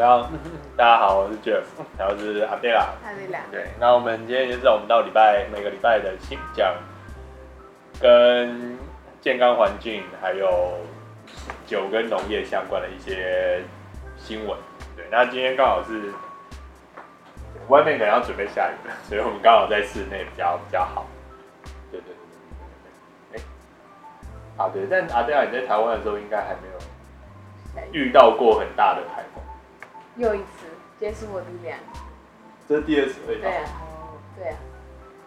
大家好，我是 Jeff，然后是阿贝拉，阿贝拉。对，那我们今天就是我们到礼拜每个礼拜的新讲跟健康环境还有酒跟农业相关的一些新闻。对，那今天刚好是外面可能要准备下雨了，所以我们刚好在室内比较比较好。对对对对对对。哎，啊对，但阿贝拉你在台湾的时候应该还没有。遇到过很大的台风，又一次，这是我的两次，这是第二次对啊，对啊，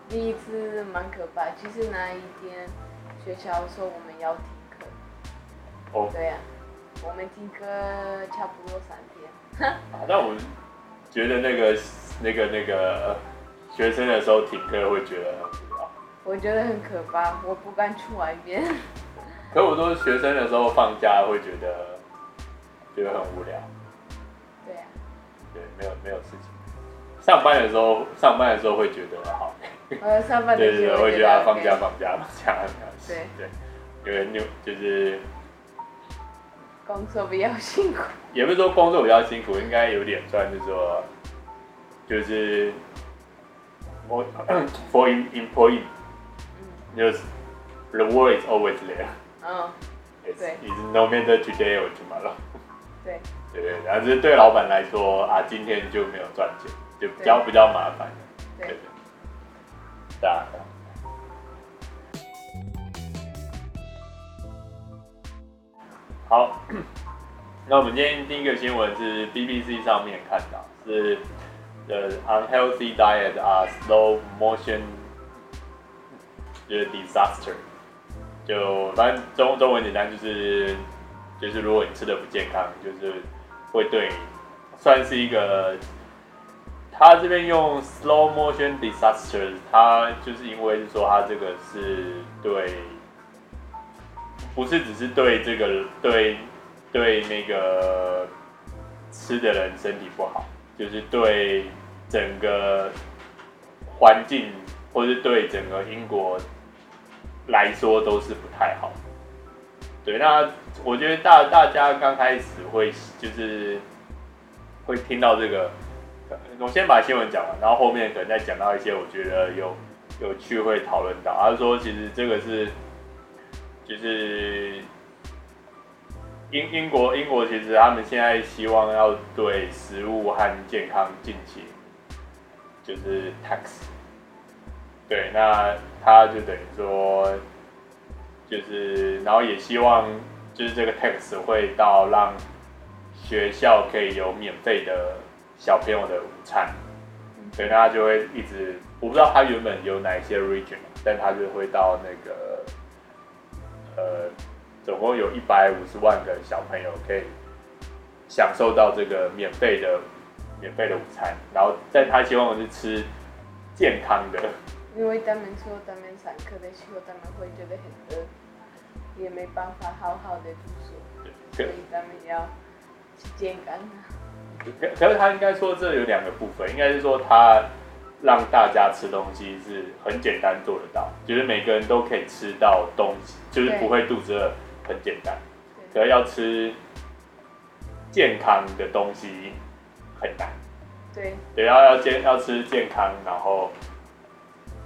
第一次蛮可怕。其实那一天学校说我们要停课，哦，对啊，我们停课差不多三天。啊，那我觉得那个那个那个学生的时候停课会觉得很无聊，我觉得很可怕，我不敢去外面。可我说学生的时候放假会觉得。觉得很无聊，对，没有没有事情。上班的时候，上班的时候会觉得好。呃，上班的时候 对对，会觉得放假放假放假很开心。对对，因为你就是工作比较辛苦。也不是说工作比较辛苦，应该有点算是说，就是我 for employee，就是 the work is always there。嗯，对，is no matter today or tomorrow。对对对，然后就是对老板来说啊，今天就没有赚钱，就比较比较麻烦。对对，对啊。好，那我们今天第一个新闻是 BBC 上面看到，是 The unhealthy diet are slow motion 就是 disaster，就反正中中文简单就是。就是如果你吃的不健康，就是会对算是一个。他这边用 slow motion disaster，他就是因为是说他这个是对，不是只是对这个对对那个吃的人身体不好，就是对整个环境或是对整个英国来说都是不太好。对，那我觉得大大家刚开始会就是会听到这个，我先把新闻讲完，然后后面可能再讲到一些我觉得有有趣会讨论到。他说，其实这个是就是英英国英国其实他们现在希望要对食物和健康进行就是 tax，对，那他就等于说。就是，然后也希望，就是这个 tax 会到让学校可以有免费的小朋友的午餐，所以他就会一直，我不知道他原本有哪一些 region，但他就会到那个，呃，总共有一百五十万个小朋友可以享受到这个免费的免费的午餐，然后在他希望是吃健康的。因为他们说他们上课的时候他们会觉得很饿。也没办法好好的读书，所以他们要健康。可可是他应该说这有两个部分，应该是说他让大家吃东西是很简单做得到，就是每个人都可以吃到东西，就是不会肚子饿，很简单。可是要吃健康的东西很难。对。对，要要健要吃健康，然后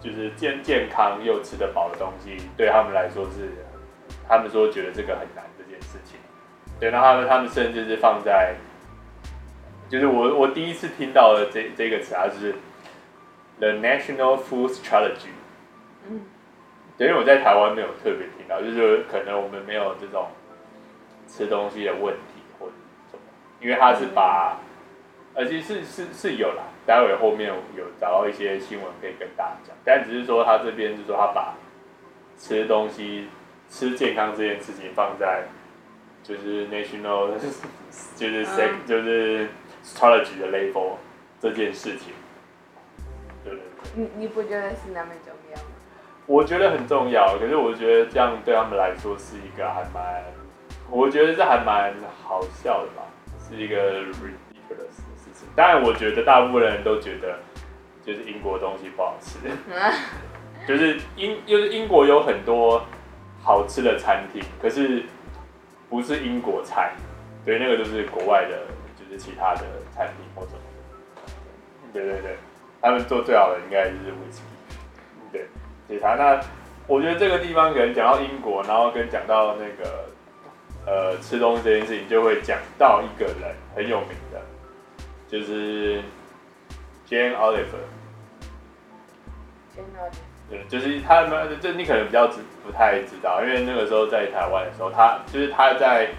就是健健康又吃得饱的东西，对他们来说是。他们说觉得这个很难这件事情，对，然后他们他们甚至是放在，就是我我第一次听到的这这个词啊，就是 The National Food Strategy，嗯，对，因为我在台湾没有特别听到，就是可能我们没有这种吃东西的问题或者什么，因为他是把，而且是是是有啦，待会后面有找到一些新闻可以跟大家讲，但只是说他这边就是说他把吃东西。吃健康这件事情放在就是 national 就是 s、嗯、就是 strategy 的 level 这件事情，对对对。你你不觉得是那么重要吗？我觉得很重要，可是我觉得这样对他们来说是一个还蛮，我觉得这还蛮好笑的吧，是一个 ridiculous 当然，我觉得大部分人都觉得就是英国东西不好吃，就是英就是英国有很多。好吃的餐厅，可是不是英国菜，对，那个就是国外的，就就是其他的餐厅或什么。对对对，他们做最好的应该就是威士忌。对，其他那我觉得这个地方可能讲到英国，然后跟讲到那个呃吃东西这件事情，就会讲到一个人很有名的，就是 Jane Oliver。Jane Oliver。对，就是他们，这你可能比较知不太知道，因为那个时候在台湾的时候，他就是他在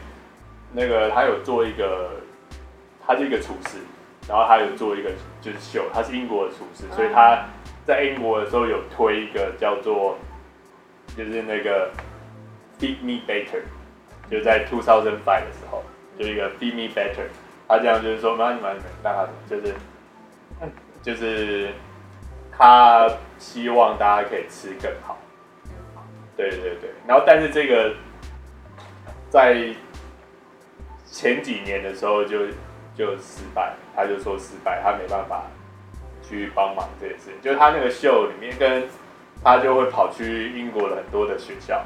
那个他有做一个，他是一个厨师，然后他有做一个就是秀，他是英国的厨师，所以他在英国的时候有推一个叫做就是那个 Feed Me Better，就在 two thousand five 的时候，就一个 Feed Me Better，他这样就是说，那你们让他就是就是。他希望大家可以吃更好，对对对。然后，但是这个在前几年的时候就就失败，他就说失败，他没办法去帮忙这件事情。就是他那个秀里面，跟他就会跑去英国的很多的学校，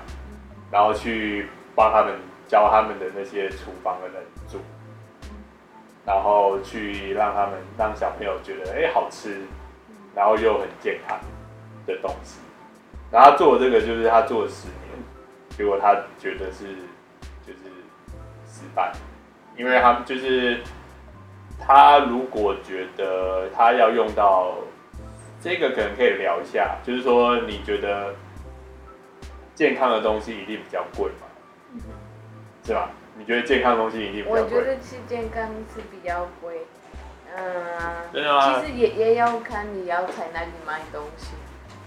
然后去帮他们教他们的那些厨房的人煮，然后去让他们让小朋友觉得哎好吃。然后又很健康的东西，然后他做这个就是他做了十年，结果他觉得是就是失败，因为他就是他如果觉得他要用到这个，可能可以聊一下，就是说你觉得健康的东西一定比较贵吗？是吧？你觉得健康的东西一定比较贵？我觉得吃健康是比较贵。嗯，其实也也要看你要在哪里买东西。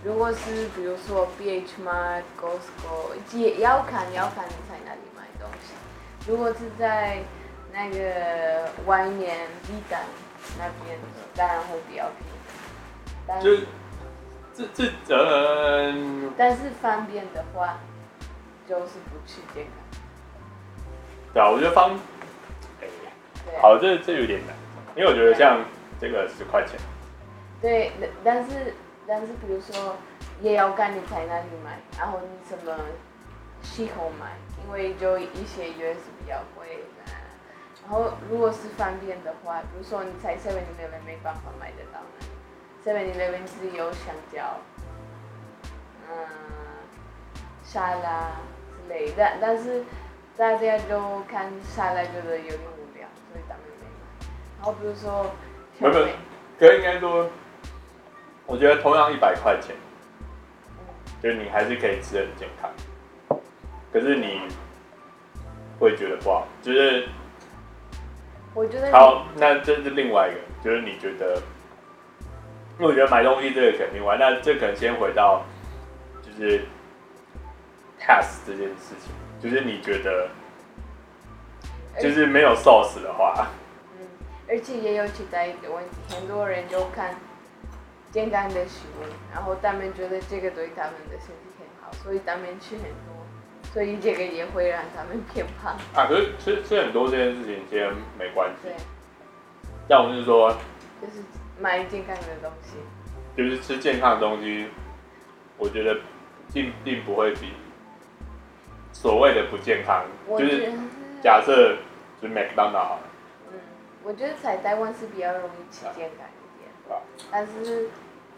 如果是比如说 BH Mart、Costco，也要看要看你在哪里买东西。如果是在那个外面 B 站那边，当然会比较便宜。但是这这这但是方便的话，就是不去健康。对啊，我觉得方，哎，好，这这有点难。因为我觉得像这个十块钱，对，但是但是比如说也要看你在哪里买，然后你什么时候买，因为就一些月是比较贵的。然后如果是方便的话，比如说你在 Seven Eleven 没办法买得到，Seven Eleven 只有香蕉，嗯，沙拉之类的，但是大家就看下来觉得有点无聊，所以他们。然后比如说，没有，可应该说，我觉得同样一百块钱，就是你还是可以吃的很健康，可是你会觉得不好，就是，我觉得好，那这是另外一个，就是你觉得，因为我觉得买东西这个肯定玩，那这可能先回到，就是 test 这件事情，就是你觉得，就是没有 sauce 的话。嗯而且也有其他一个问题，很多人就看健康的食物，然后他们觉得这个对他们的身体很好，所以他们吃很多，所以这个也会让他们变胖。啊，可是吃吃很多这件事情其实没关系。对。要不就是说，就是买健康的东西。就是吃健康的东西，我觉得并并不会比所谓的不健康，就是假设就是麦当劳。我觉得在台湾是比较容易吃健康一点，但是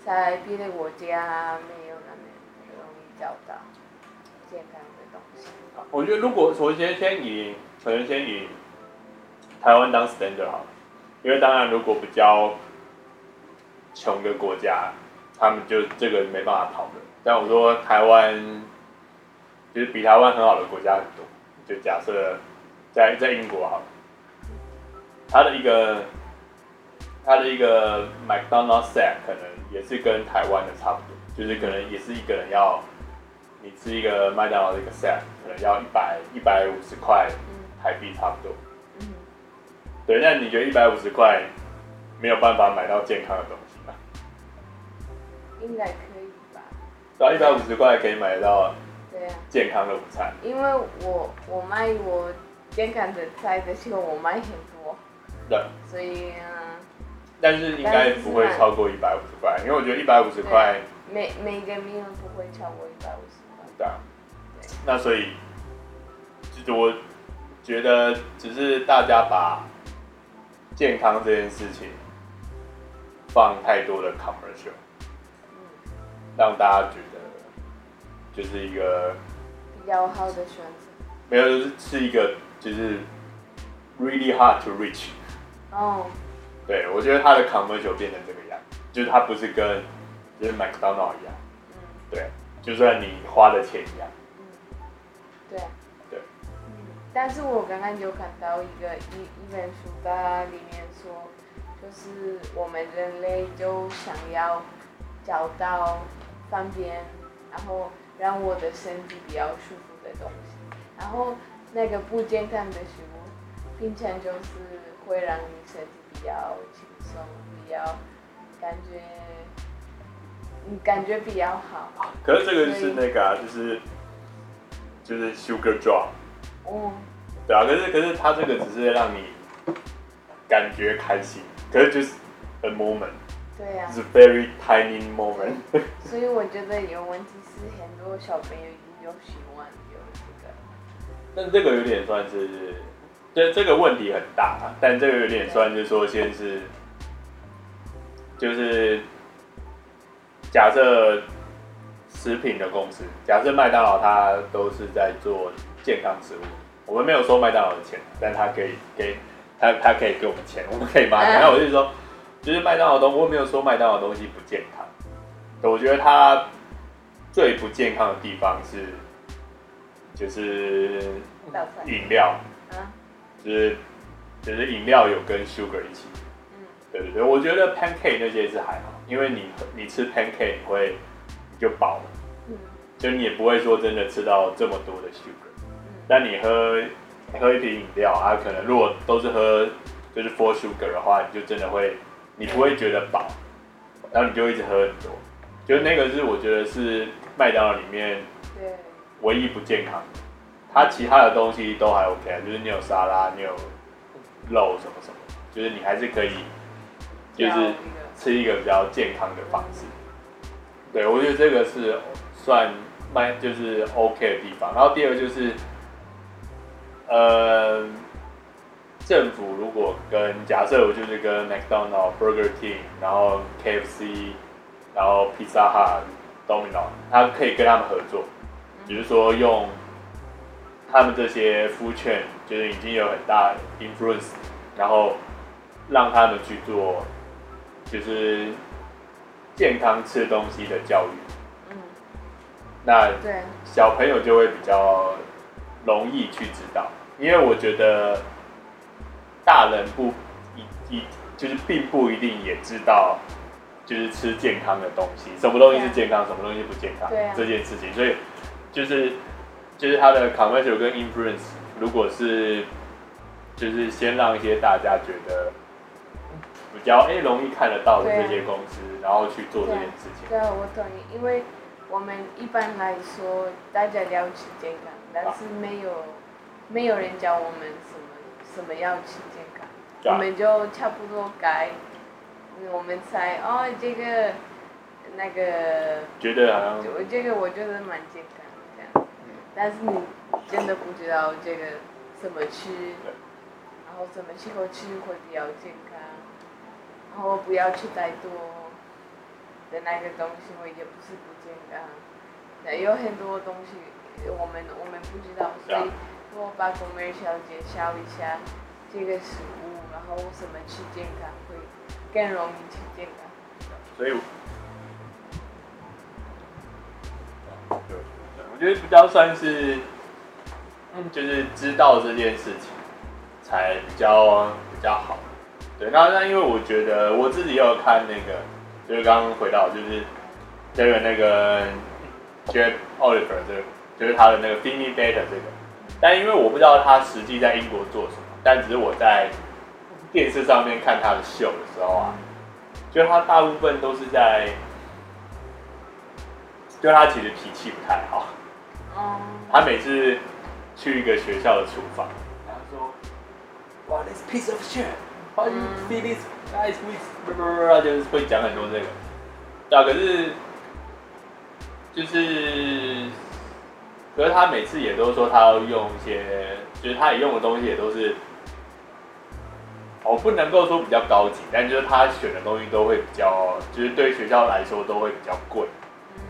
在别的国家没有那么容易找到健康的东西。我觉得如果首先先以首先先以台湾当 standard 好了，因为当然如果比较穷的国家，他们就这个没办法讨论。但我说台湾就是比台湾很好的国家很多，就假设在在英国好了。他的一个，它的一个麦当劳 set 可能也是跟台湾的差不多，就是可能也是一个人要，你吃一个麦当劳的一个 set 可能要一百一百五十块台币差不多。嗯。对，那你觉得一百五十块没有办法买到健康的东西吗？应该可以吧。对啊，一百五十块可以买到。健康的午餐。因为我我卖我健康的菜的时候，我卖很多。对，所以啊，但是应该不会超过一百五十块，因为我觉得一百五十块，每每个名额不会超过一百五十块。对啊，那所以，就是我觉得只是大家把健康这件事情放太多的 commercial，让大家觉得就是一个比较好的选择。没有，就是是一个就是 really hard to reach。哦。对，我觉得它的 commercial 变成这个样，就是它不是跟就是 McDonald 一样。嗯。对，就算你花的钱一样。嗯。对。但是我刚刚有看到一个一一本书，它里面说，就是我们人类就想要找到方便，然后让我的身体比较舒服的东西，然后那个不健康的食物，并且就是会让你身体比较轻松，比较感觉，你感觉比较好。可是这个就是那个啊，就是就是 sugar drop。哦，对啊，可是可是他这个只是让你感觉开心，可是就是 a moment，对呀、啊，是 very tiny moment。所以我觉得有问题是很多小朋友有喜欢有这个，但这个有点算是，这这个问题很大，但这个有点算是说，先是就是假设食品的公司，假设麦当劳，它都是在做。健康食物，我们没有收麦当劳的钱，但他可以给他，他可以给我们钱，我们可以吗？然后我就说，就是麦当劳东，我没有说麦当劳东西不健康，我觉得它最不健康的地方是，就是饮料，就是就是饮料有跟 sugar 一起，嗯，对对对，我觉得 pancake 那些是还好，因为你你吃 pancake 你会你就饱了，嗯，就你也不会说真的吃到这么多的 sugar。但你喝喝一瓶饮料啊，可能如果都是喝就是 for sugar 的话，你就真的会，你不会觉得饱，然后你就一直喝很多，就那个是我觉得是麦当劳里面唯一不健康的，它其他的东西都还 OK 啊，就是你有沙拉，你有肉什么什么，就是你还是可以，就是吃一个比较健康的方式。对，我觉得这个是算麦就是 OK 的地方，然后第二个就是。呃，政府如果跟假设我就是跟 McDonald、Burger King，然后 KFC，然后 Pizza Hut、Domino，他可以跟他们合作，比如说用他们这些 food chain，就是已经有很大 influence，然后让他们去做，就是健康吃东西的教育。嗯，那对小朋友就会比较容易去知道。因为我觉得大人不一一就是并不一定也知道，就是吃健康的东西，什么东西是健康，什么东西不健康这件事情，所以就是就是他的 commercial 跟 influence，如果是就是先让一些大家觉得比较哎容易看得到的这些公司，然后去做这件事情。对，我同意，因为我们一般来说大家了解健康，但是没有。没有人教我们什么什么要吃健康，啊、我们就差不多该，我们猜哦这个那个，觉得好像，我这个我觉得蛮健康这样，嗯、但是你真的不知道这个怎么吃，然后什么时候吃会比较健康，然后不要吃太多的那个东西，我也不是不健康，有很多东西我们我们不知道，所以。我把宫美小姐教一下这个食物，然后什么吃健康会更容易吃健康。所以，我觉得比较算是，嗯，就是知道这件事情才比较比较好。对，那那因为我觉得我自己也有看那个，就是刚刚回到就是这个那个 Jeff Oliver 这个，就是他的那个 Feed Me Better 这个。但因为我不知道他实际在英国做什么，但只是我在电视上面看他的秀的时候啊，就他大部分都是在，就他其实脾气不太好。哦。他每次去一个学校的厨房，他说：“哇，this piece of shit，how you feed this guys with？” 就是会讲很多这个。对啊，可是就是。可是他每次也都说他要用一些，就是他也用的东西也都是，我不能够说比较高级，但就是他选的东西都会比较，就是对学校来说都会比较贵。嗯，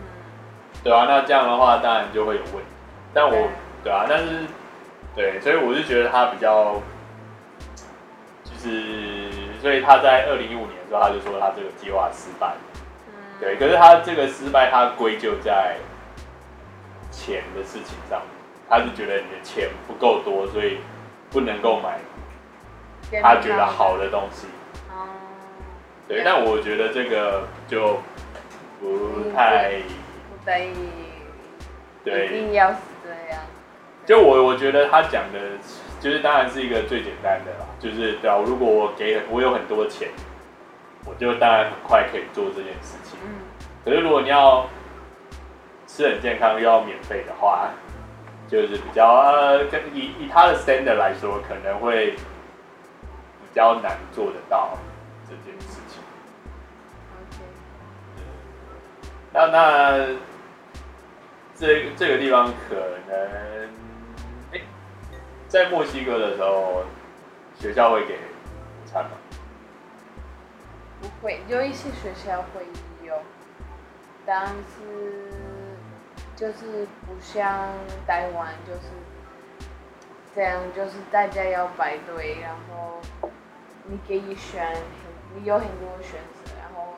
对啊，那这样的话当然就会有问题。但我，对，对啊，但是，对，所以我是觉得他比较，就是，所以他在二零一五年的时候他就说他这个计划失败。嗯，对，可是他这个失败他归咎在钱的事情上，他是觉得你的钱不够多，所以不能够买。他觉得好的东西，哦，对，但我觉得这个就不太，不太，对，一定要是这样。就我我觉得他讲的，就是当然是一个最简单的啦，就是对啊，如果我给我有很多钱，我就当然很快可以做这件事情。嗯，可是如果你要吃很健康又要免费的话，就是比较呃，跟以以他的 standard 来说，可能会。比较难做得到这件事情。那那这这个地方可能，欸，在墨西哥的时候，学校会给午餐吗？不会，有一些学校会有，但是就是不像台湾，就是这样，就是大家要排队，然后。你可以选，你有很多选择，然后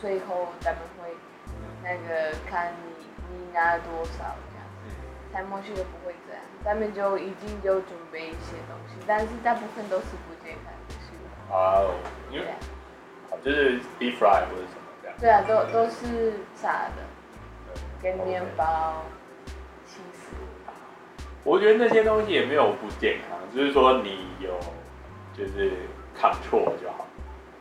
最后他们会那个看你你拿了多少这样子。在墨西哥不会这样，他们就已经就准备一些东西，但是大部分都是不健康的食物。啊，因为就是 deep fry 或者什么这样。对啊，都都是炸的，跟面包、起司。我觉得那些东西也没有不健康，就是说你有就是。看错就好。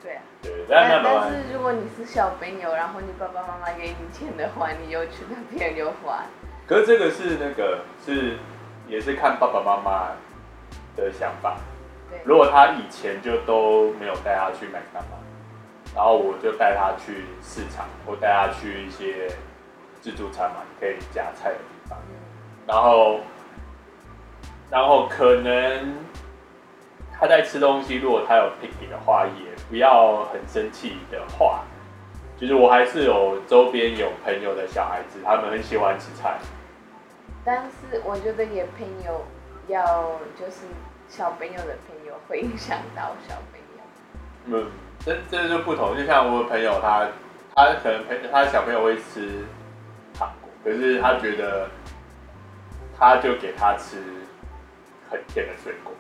对啊。对，但但是如果你是小朋友，然后你爸爸妈妈给你钱的话，你又去那边又花。可是这个是那个是也是看爸爸妈妈的想法。对。如果他以前就都没有带他去麦当劳，然后我就带他去市场，或带他去一些自助餐嘛，可以夹菜的地方。然后，然后可能。他在吃东西，如果他有 picky 的话，也不要很生气的话，就是我还是有周边有朋友的小孩子，他们很喜欢吃菜。但是我觉得也朋友要就是小朋友的朋友会影响到小朋友。嗯，这这就不同，就像我的朋友他他可能朋他小朋友会吃，可是他觉得他就给他吃很甜的水果。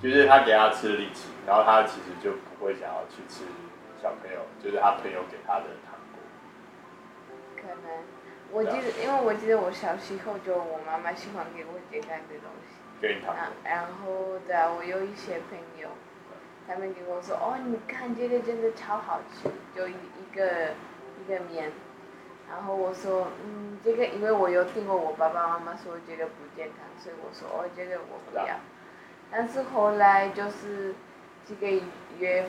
就是他给他吃力气，然后他其实就不会想要去吃小朋友，就是他朋友给他的糖果。可能，我记得，因为我记得我小时候就我妈妈喜欢给我这样的东西。给你糖果。然后，对啊，我有一些朋友，他们给我说：“哦，你看这个真的超好吃，就一一个一个面。”然后我说：“嗯，这个因为我有听过我爸爸妈妈说这个不健康，所以我说哦，这个我不要。”但是后来就是几个月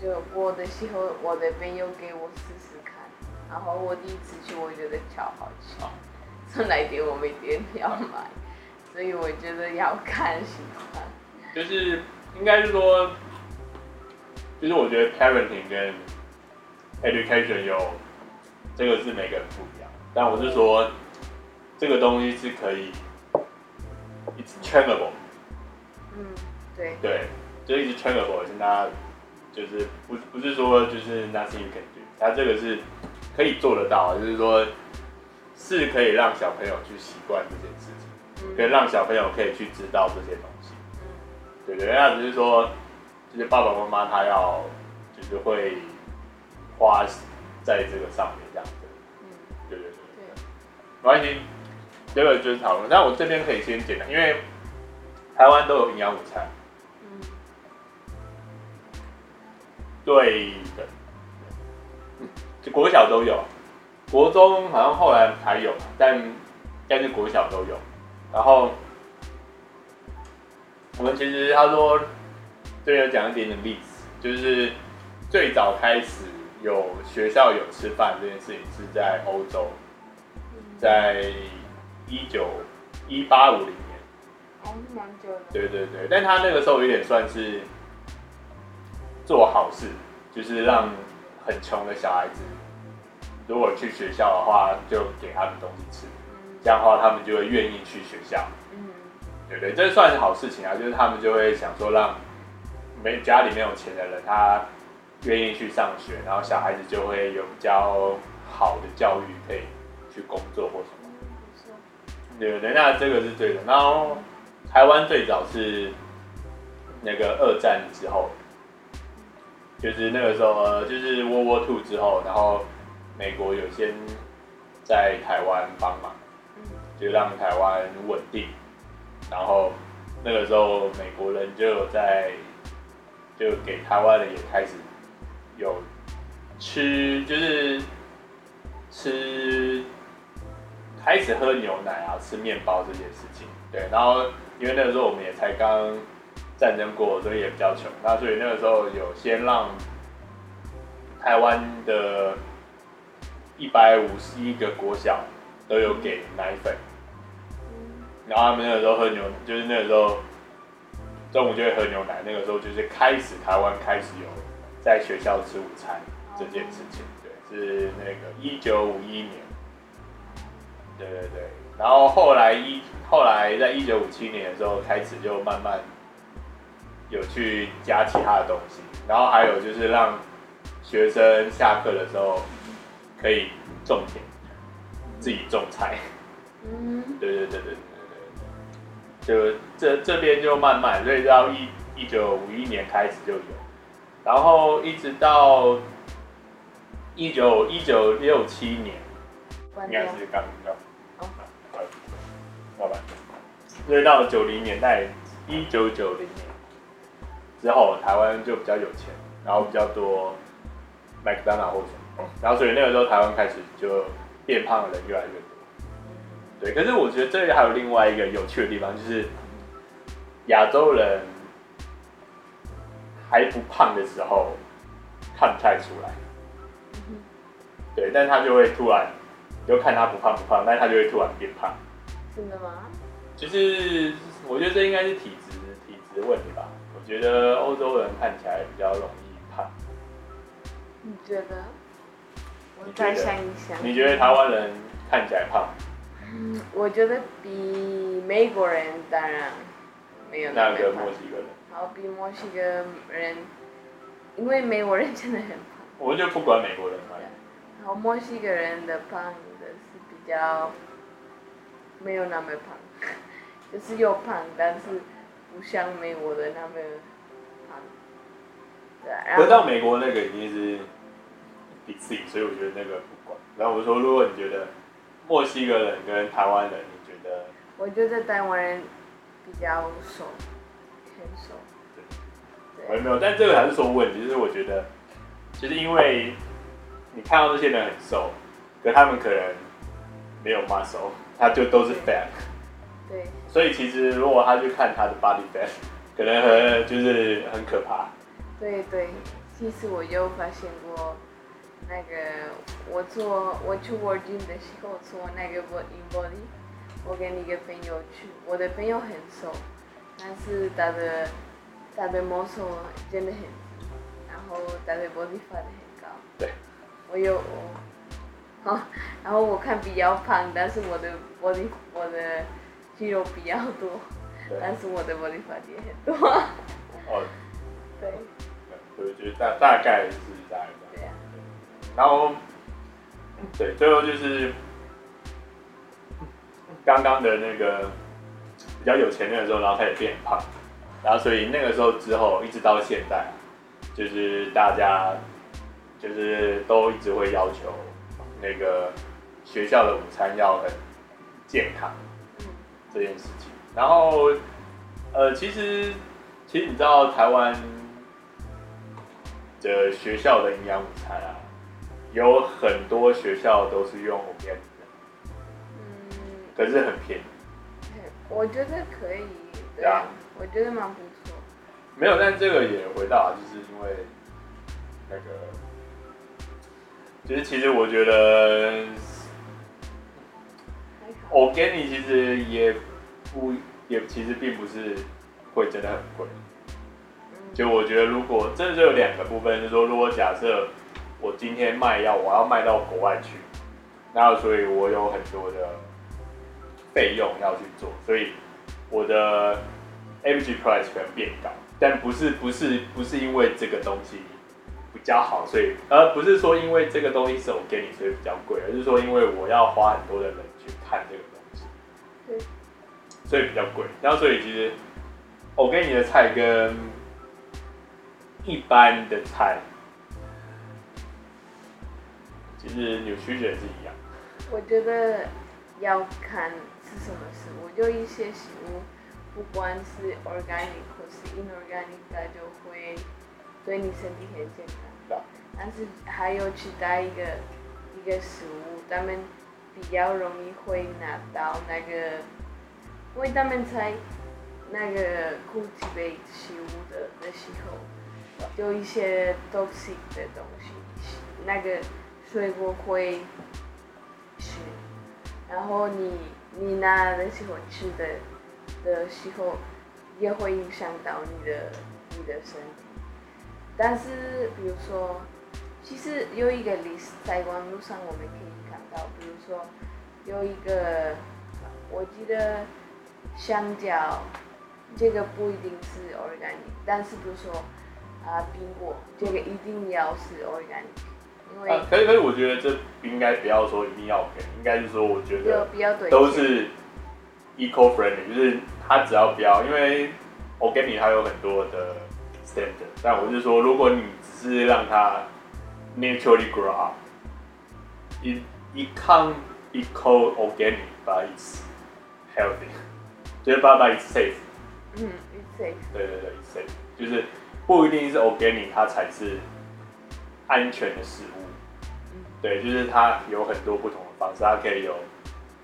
就过的时候，我的朋友给我试试看，然后我第一次去，我觉得超好吃，从来点我没点要买，所以我觉得要看喜欢。就是应该是说，就是我觉得 parenting 跟 education 有这个是每个人不一样，但我是说这个东西是可以，it's trainable。嗯，对，对，就一直 trainable，是他，就是不不是说就是 nothing you can do，他这个是可以做得到，就是说是可以让小朋友去习惯这件事情，嗯、可以让小朋友可以去知道这些东西，嗯、对对，那只是说，就是爸爸妈妈他要就是会花在这个上面这样子，嗯，对对对。对，没关系，这个就是讨论，但我这边可以先简单，因为。台湾都有营养午餐，嗯，对。的，就国小都有，国中好像后来才有，但但是国小都有。然后我们其实他说，这边有讲一点点历史，就是最早开始有学校有吃饭这件事情是在欧洲，在一九一八五零。哦，蛮久的。对对对，但他那个时候有点算是做好事，就是让很穷的小孩子，如果去学校的话，就给他们东西吃，嗯、这样的话他们就会愿意去学校。嗯，对对，这算是好事情啊，就是他们就会想说，让没家里没有钱的人，他愿意去上学，然后小孩子就会有比较好的教育，可以去工作或什么。对对，那这个是对的。然后台湾最早是那个二战之后，就是那个时候，就是 World War Two 之后，然后美国有先在台湾帮忙，就让台湾稳定。然后那个时候美国人就有在，就给台湾人也开始有吃，就是吃。开始喝牛奶啊，吃面包这件事情，对，然后因为那个时候我们也才刚战争过，所以也比较穷，那所以那个时候有先让台湾的一百五十一个国小都有给奶粉，然后他们那个时候喝牛，就是那个时候中午就会喝牛奶，那个时候就是开始台湾开始有在学校吃午餐这件事情，对，是那个一九五一年。对对对，然后后来一后来在一九五七年的时候开始就慢慢有去加其他的东西，然后还有就是让学生下课的时候可以种田，自己种菜。嗯，对对对对对对，就这这边就慢慢，所以到一一九五一年开始就有，然后一直到一九一九六七年，应该是刚刚。好吧，所以到九零年代，一九九零年之后，台湾就比较有钱，然后比较多麦当劳或什么，然后所以那个时候台湾开始就变胖的人越来越多。对，可是我觉得这里还有另外一个有趣的地方，就是亚洲人还不胖的时候看不太出来，对，但他就会突然，你就看他不胖不胖，但他就会突然变胖。真的吗？其实我觉得这应该是体质体质的问题吧。我觉得欧洲人看起来比较容易胖。你觉得？我再想一想。你觉得台湾人看起来胖？嗯，我觉得比美国人当然没有那。那个墨西哥人。好，比墨西哥人，因为美国人真的很胖。我就不管美国人嘛。然后墨西哥人的胖的是比较。没有那么胖，就是又胖，但是不像美国的那么胖。对，然后到美国那个已经是比自己，所以我觉得那个不管。然后我说，如果你觉得墨西哥人跟台湾人，你觉得？我觉得台湾人比较瘦，很瘦。对。没有没有，但这个还是说问题，就是我觉得，其实因为你看到这些人很瘦，可他们可能没有 muscle。他就都是 fat，对，所以其实如果他去看他的 body fat，可能很就是很可怕。对对，其实我有发现过，那个我做我去 working 的时候做那个 body，我跟一个朋友去，我的朋友很瘦，但是他的他的 muscle 真的很，然后他的 body fat 很高。对，我有。好，然后我看比较胖，但是我的我的我的肌肉比较多，但是我的 body fat 也很多。哦，对。对，我觉得大大概是这样。对。然后，对，最后就是刚刚的那个比较有钱那个时候，然后他也变胖，然后所以那个时候之后一直到现在，就是大家就是都一直会要求。那个学校的午餐要很健康，这件事情。然后，呃，其实，其实你知道台湾的学校的营养午餐啊，有很多学校都是用 organic 的，嗯，可是很便宜。我觉得可以，对啊，我觉得蛮不错。没有，但这个也回到，就是因为那个。就是其实我觉得，organic 其实也不也其实并不是会真的很贵。就我觉得，如果真的就有两个部分，就是说，如果假设我今天卖药，我要卖到国外去，那所以我有很多的费用要去做，所以我的 average price 可能变高，但不是不是不是因为这个东西比较好，所以而不是说因为这个东西是我给你，所以比较贵，而是说因为我要花很多的人去看这个东西，对，所以比较贵。然后所以其实我给你的菜跟一般的菜，其实扭曲觉是一样。我觉得要看是什么食物，就一些食物，不管是 organic 或是 inorganic，它就会对你身体很健康。但是还有其他一个一个食物，他们比较容易会拿到那个，因为他们在那个 cultivate 食物的的时候。有一些 toxic 的东西，那个水果会吃，然后你你拿的时候吃的的时候，也会影响到你的你的身体。但是比如说，其实有一个 list 在网络上我们可以看到，比如说有一个，我记得香蕉，这个不一定是 organic，但是比如说。啊，苹果这个一定要是 organic，因为可以可以，我觉得这应该不要说一定要给，应该是说我觉得都是 eco friendly，就是它只要不要，因为 organic 它有很多的 standard，但我是说，如果你只是让它 naturally grow up，it it can't be called organic，but it's healthy，就是 but but it's safe，嗯，it's safe，对对对，it's safe，就是。不一定是 organic，它才是安全的食物。嗯、对，就是它有很多不同的方式，它可以有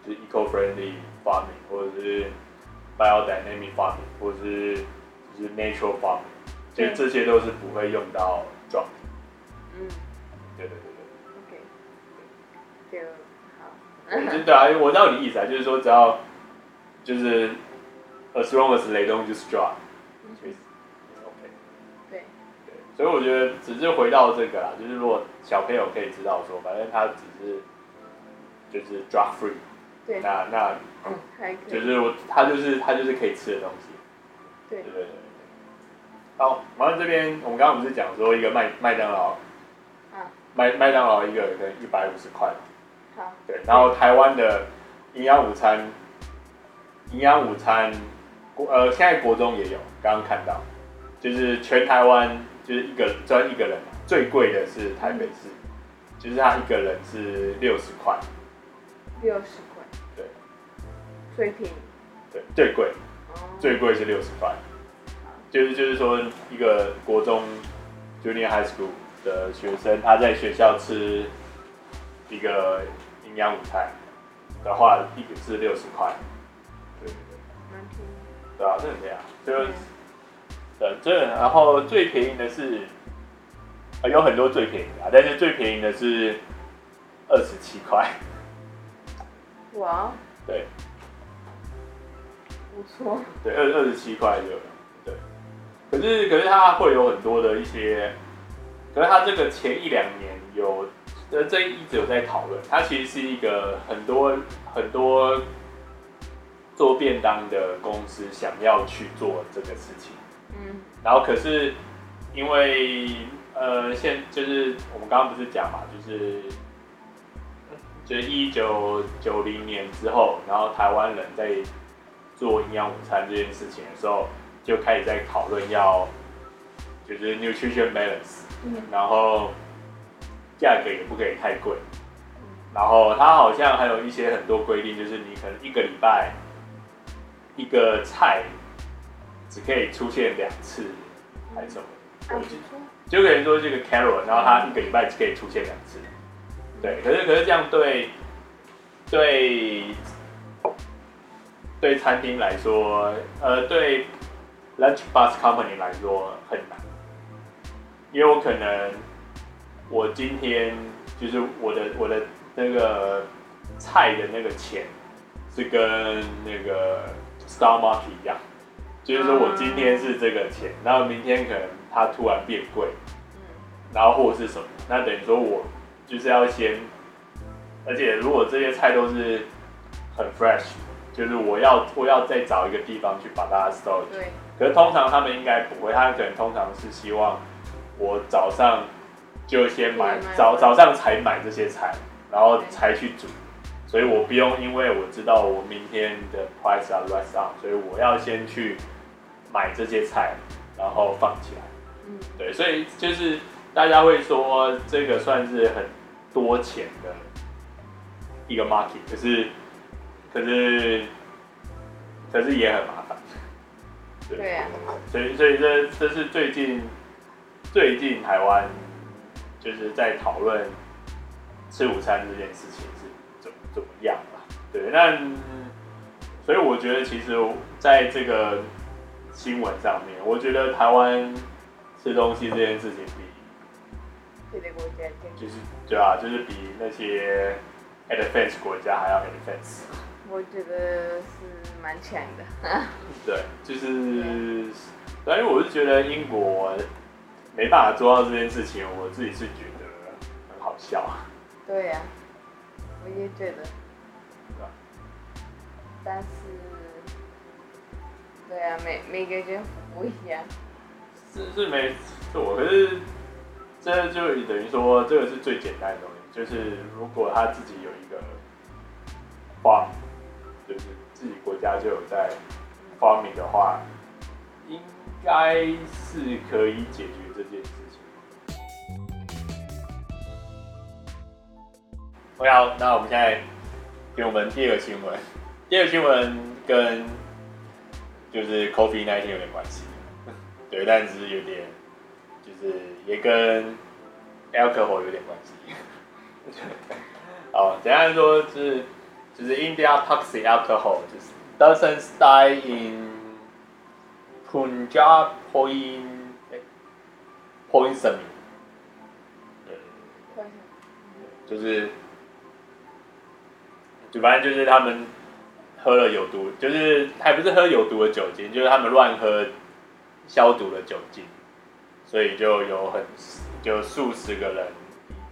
就是 eco-friendly farming，或者是 biodynamic farming，或者是就是 natural farming，其实这些都是不会用到 drug。嗯，对对对对。OK，就好。对啊，我知道你意思啊，就是说只要就是 as long as they don't use drug。所以我觉得，只是回到这个啦，就是如果小朋友可以知道说，反正他只是就是 drug free，对，那那就是我他就是他就是可以吃的东西，对。对对对。好，完了这边我们刚刚不是讲说一个麦麦当劳，啊。麦麦当劳一个可能一百五十块，好，对，然后台湾的营养午餐，营养午餐国呃现在国中也有，刚刚看到，就是全台湾。就是一个专一个人，最贵的是台北市，嗯、就是他一个人是六十块，六十最便宜，对，最贵，哦、最贵是六十块，就是就是说一个国中 Junior High School 的学生，他在学校吃一个营养午餐的话，一个是六十块，对对对，蛮便宜，对啊，是这样，就。对，这然后最便宜的是，有很多最便宜的，啊，但是最便宜的是二十七块。哇！对，不错。对，二二十七块就对。可是可是它会有很多的一些，可是它这个前一两年有，呃，这一直有在讨论。它其实是一个很多很多做便当的公司想要去做这个事情。嗯，然后可是因为呃，现就是我们刚刚不是讲嘛，就是就是一九九零年之后，然后台湾人在做营养午餐这件事情的时候，就开始在讨论要就是 nutrition balance，嗯，然后价格也不可以太贵，然后它好像还有一些很多规定，就是你可能一个礼拜一个菜。只可以出现两次，还是什么？嗯、就可以说这个 Carol，然后他一个礼拜只可以出现两次。对，可是可是这样对对对餐厅来说，呃，对 Lunch Bus Company 来说很难，因为我可能我今天就是我的我的那个菜的那个钱是跟那个。stock market 一样，就是说我今天是这个钱，然后明天可能它突然变贵，然后或者是什么，那等于说我就是要先，而且如果这些菜都是很 fresh，就是我要我要再找一个地方去把它 store。对。可是通常他们应该不会，他们可能通常是希望我早上就先买，早早上才买这些菜，然后才去煮。所以我不用，因为我知道我明天的 price 要 rise up，所以我要先去买这些菜，然后放起来。嗯，对，所以就是大家会说这个算是很多钱的一个 market，可是可是可是也很麻烦。对，对啊。所以所以这这是最近最近台湾就是在讨论吃午餐这件事情是。怎么怎么样啊？对，那所以我觉得，其实在这个新闻上面，我觉得台湾吃东西这件事情比别的国家就是对啊，就是比那些 advanced 国家还要 advanced。我觉得是蛮强的。对，就是，因为我是觉得英国没办法做到这件事情，我自己是觉得很好笑。对呀。我也觉得，但是，对啊，每每个人不一样。是是没错，可是这就等于说，这个是最简单的东西，就是如果他自己有一个是自己国家就有在发明的话，应该是可以解决这件事情。好，那我们现在给我们第二个新闻。第二个新闻跟就是 COVID-19 有点关系，对，但只是有点就是也跟 alcohol 有点关系。好，简单说，是就是 India toxic alcohol 就是 doesn't die in Punjab point poisoning，对，就是。就反正就是他们喝了有毒，就是还不是喝有毒的酒精，就是他们乱喝消毒的酒精，所以就有很有数十个人，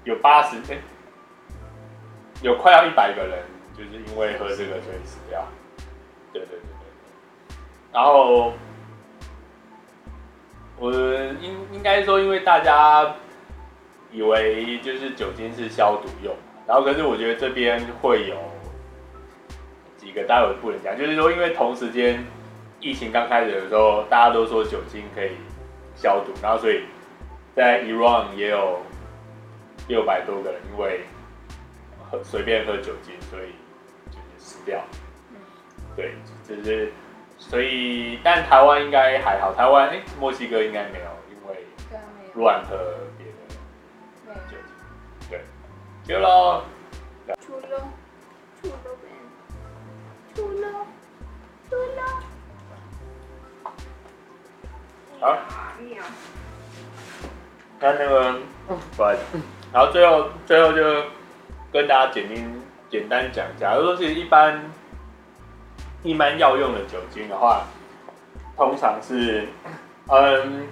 有八十天，有快要一百个人，就是因为喝这个所以死掉。对对对对。然后我应应该说，因为大家以为就是酒精是消毒用，然后可是我觉得这边会有。几个待会不能讲，就是说，因为同时间疫情刚开始的时候，大家都说酒精可以消毒，然后所以在 Iran 也有六百多个人因为随便喝酒精，所以掉。对，就是所以，但台湾应该还好，台湾哎，墨西哥应该没有，因为乱喝别的酒精。对，就喽。好，看那个，不好然后最后最后就跟大家简单简单讲，假如说是一般一般药用的酒精的话，通常是嗯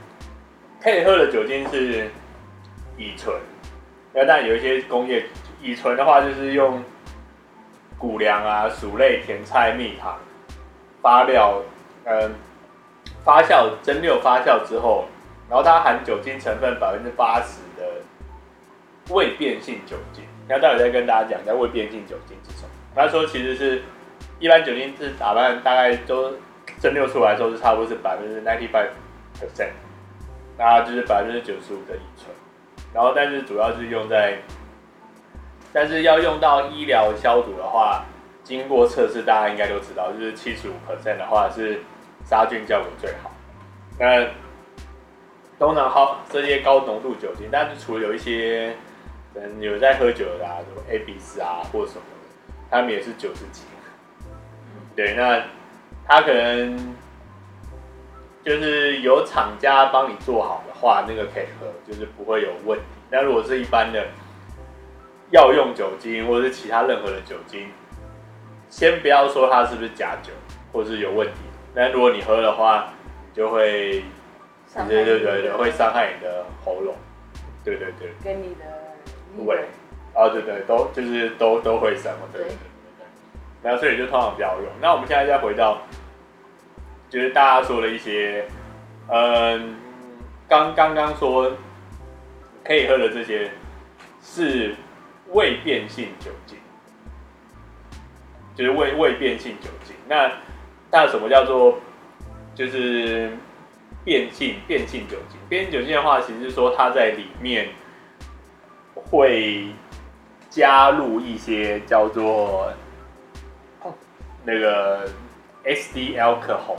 可以喝的酒精是乙醇，那但有一些工业乙醇的话就是用谷粮啊、薯类、甜菜、蜜糖、发酵，嗯。发酵蒸馏发酵之后，然后它含酒精成分百分之八十的未变性酒精。然后待会再跟大家讲一下未变性酒精是什么。他说其实是一般酒精是打扮大概都蒸馏出来之后是差不多是百分之 ninety five percent，那就是百分之九十五的乙醇。然后但是主要是用在，但是要用到医疗消毒的话，经过测试大家应该都知道，就是七十五 percent 的话是。杀菌效果最好。那通常好这些高浓度酒精，但是除了有一些可能有在喝酒的啊，什么 A B C 啊或什么的，他们也是九十几。对，那他可能就是有厂家帮你做好的话，那个可以喝，就是不会有问题。但如果是一般的药用酒精或者是其他任何的酒精，先不要说它是不是假酒。或是有问题。那如果你喝的话，你就会，对对对对，会伤害你的喉咙。对对对。跟你的胃。啊，对对，都就是都都会伤嘛。对对对对。然后所以就通常比较用。那我们现在再回到，就是大家说的一些，嗯，刚刚刚说可以喝的这些是未变性酒精，就是未未变性酒精。那那什么叫做就是变性变性酒精？变性酒精的话，其实是说它在里面会加入一些叫做那个 SD alcohol，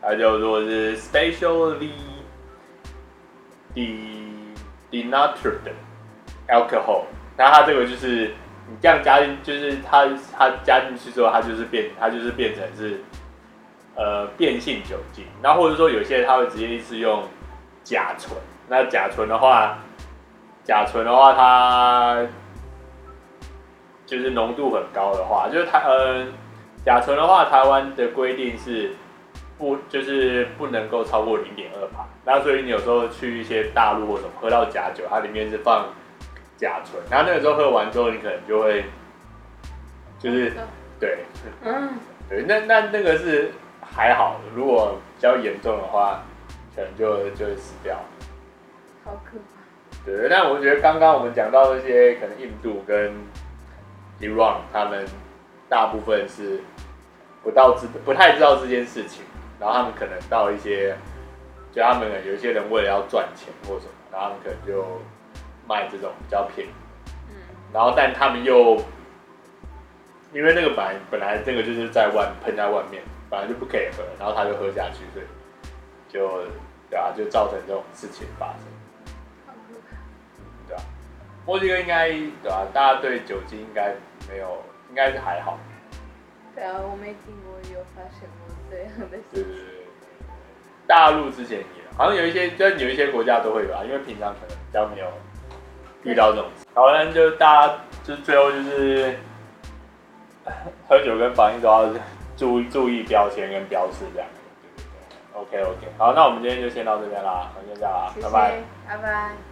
它叫做是 specially denatured alcohol。那它这个就是你这样加进，就是它它加进去之后，它就是变它就是变成是。呃，变性酒精，那或者说有些人他会直接是用甲醇，那甲醇的话，甲醇的话它就是浓度很高的话，就是它呃，甲醇的话，台湾的规定是不就是不能够超过零点二趴，那所以你有时候去一些大陆或什么喝到假酒，它里面是放甲醇，然后那个时候喝完之后，你可能就会就是对，嗯，对，那那那个是。还好，如果比较严重的话，可能就就会死掉。好可怕。对，但我觉得刚刚我们讲到那些，可能印度跟 Iran 他们大部分是不到知不太知道这件事情，然后他们可能到一些，就他们有一些人为了要赚钱或什么，然后他们可能就卖这种比较便宜。嗯。然后，但他们又因为那个本来本来这个就是在外喷在外面。本来就不可以喝，然后他就喝下去，所以就对啊，就造成这种事情发生。墨西哥应该对啊，大家对酒精应该没有，应该是还好。对啊，我没听过有发生过这样的事情。大陆之前也好像有一些，就有一些国家都会有啊，因为平常可能比较没有遇到这种事。好，那就大家就最后就是喝酒跟防疫都要。注意注意标签跟标识这样，对对对，OK OK，好，那我们今天就先到这边啦，好，先这样啦，拜拜，拜拜。